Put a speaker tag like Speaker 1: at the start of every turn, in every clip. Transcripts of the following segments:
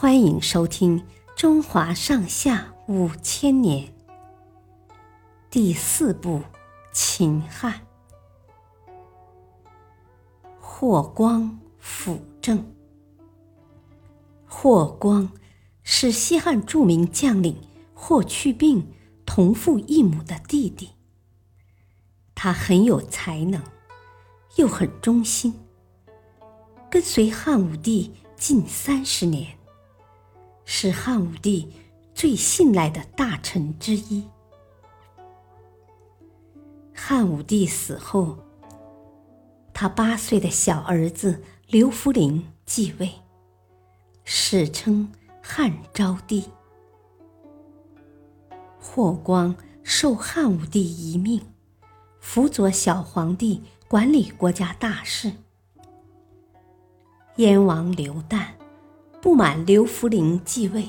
Speaker 1: 欢迎收听《中华上下五千年》第四部《秦汉》，霍光辅政。霍光是西汉著名将领霍去病同父异母的弟弟，他很有才能，又很忠心，跟随汉武帝近三十年。是汉武帝最信赖的大臣之一。汉武帝死后，他八岁的小儿子刘弗陵继位，史称汉昭帝。霍光受汉武帝遗命，辅佐小皇帝管理国家大事。燕王刘旦。不满刘弗陵继位，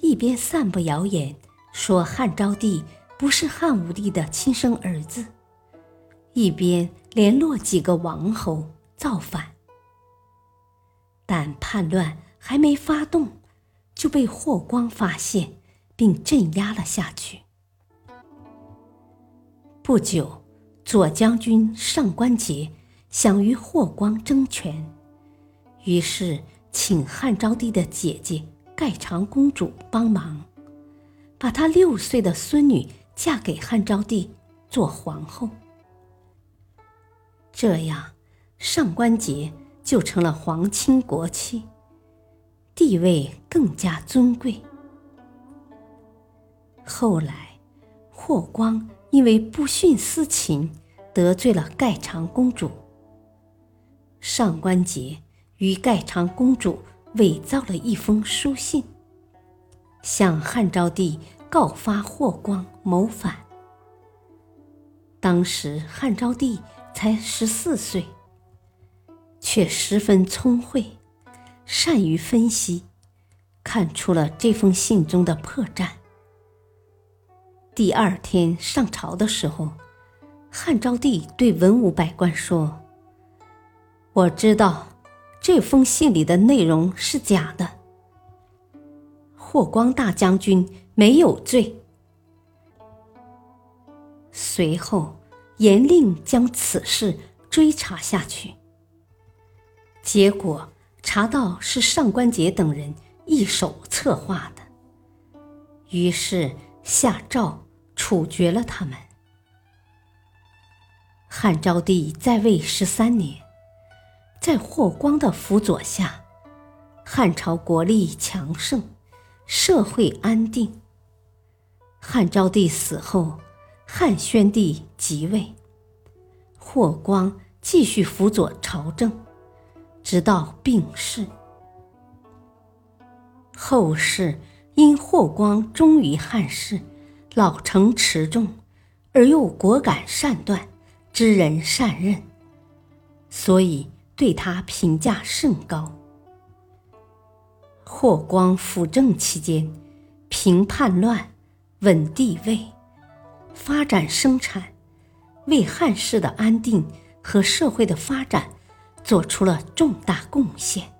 Speaker 1: 一边散布谣言说汉昭帝不是汉武帝的亲生儿子，一边联络几个王侯造反。但叛乱还没发动，就被霍光发现并镇压了下去。不久，左将军上官桀想与霍光争权，于是。请汉昭帝的姐姐盖长公主帮忙，把她六岁的孙女嫁给汉昭帝做皇后。这样，上官桀就成了皇亲国戚，地位更加尊贵。后来，霍光因为不徇私情，得罪了盖长公主，上官桀。与盖长公主伪造了一封书信，向汉昭帝告发霍光谋反。当时汉昭帝才十四岁，却十分聪慧，善于分析，看出了这封信中的破绽。第二天上朝的时候，汉昭帝对文武百官说：“我知道。”这封信里的内容是假的，霍光大将军没有罪。随后严令将此事追查下去，结果查到是上官桀等人一手策划的，于是下诏处决了他们。汉昭帝在位十三年。在霍光的辅佐下，汉朝国力强盛，社会安定。汉昭帝死后，汉宣帝即位，霍光继续辅佐朝政，直到病逝。后世因霍光忠于汉室，老成持重，而又果敢善断，知人善任，所以。对他评价甚高。霍光辅政期间，平叛乱，稳地位，发展生产，为汉室的安定和社会的发展做出了重大贡献，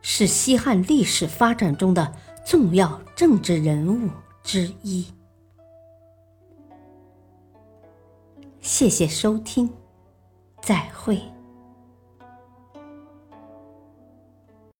Speaker 1: 是西汉历史发展中的重要政治人物之一。谢谢收听，再会。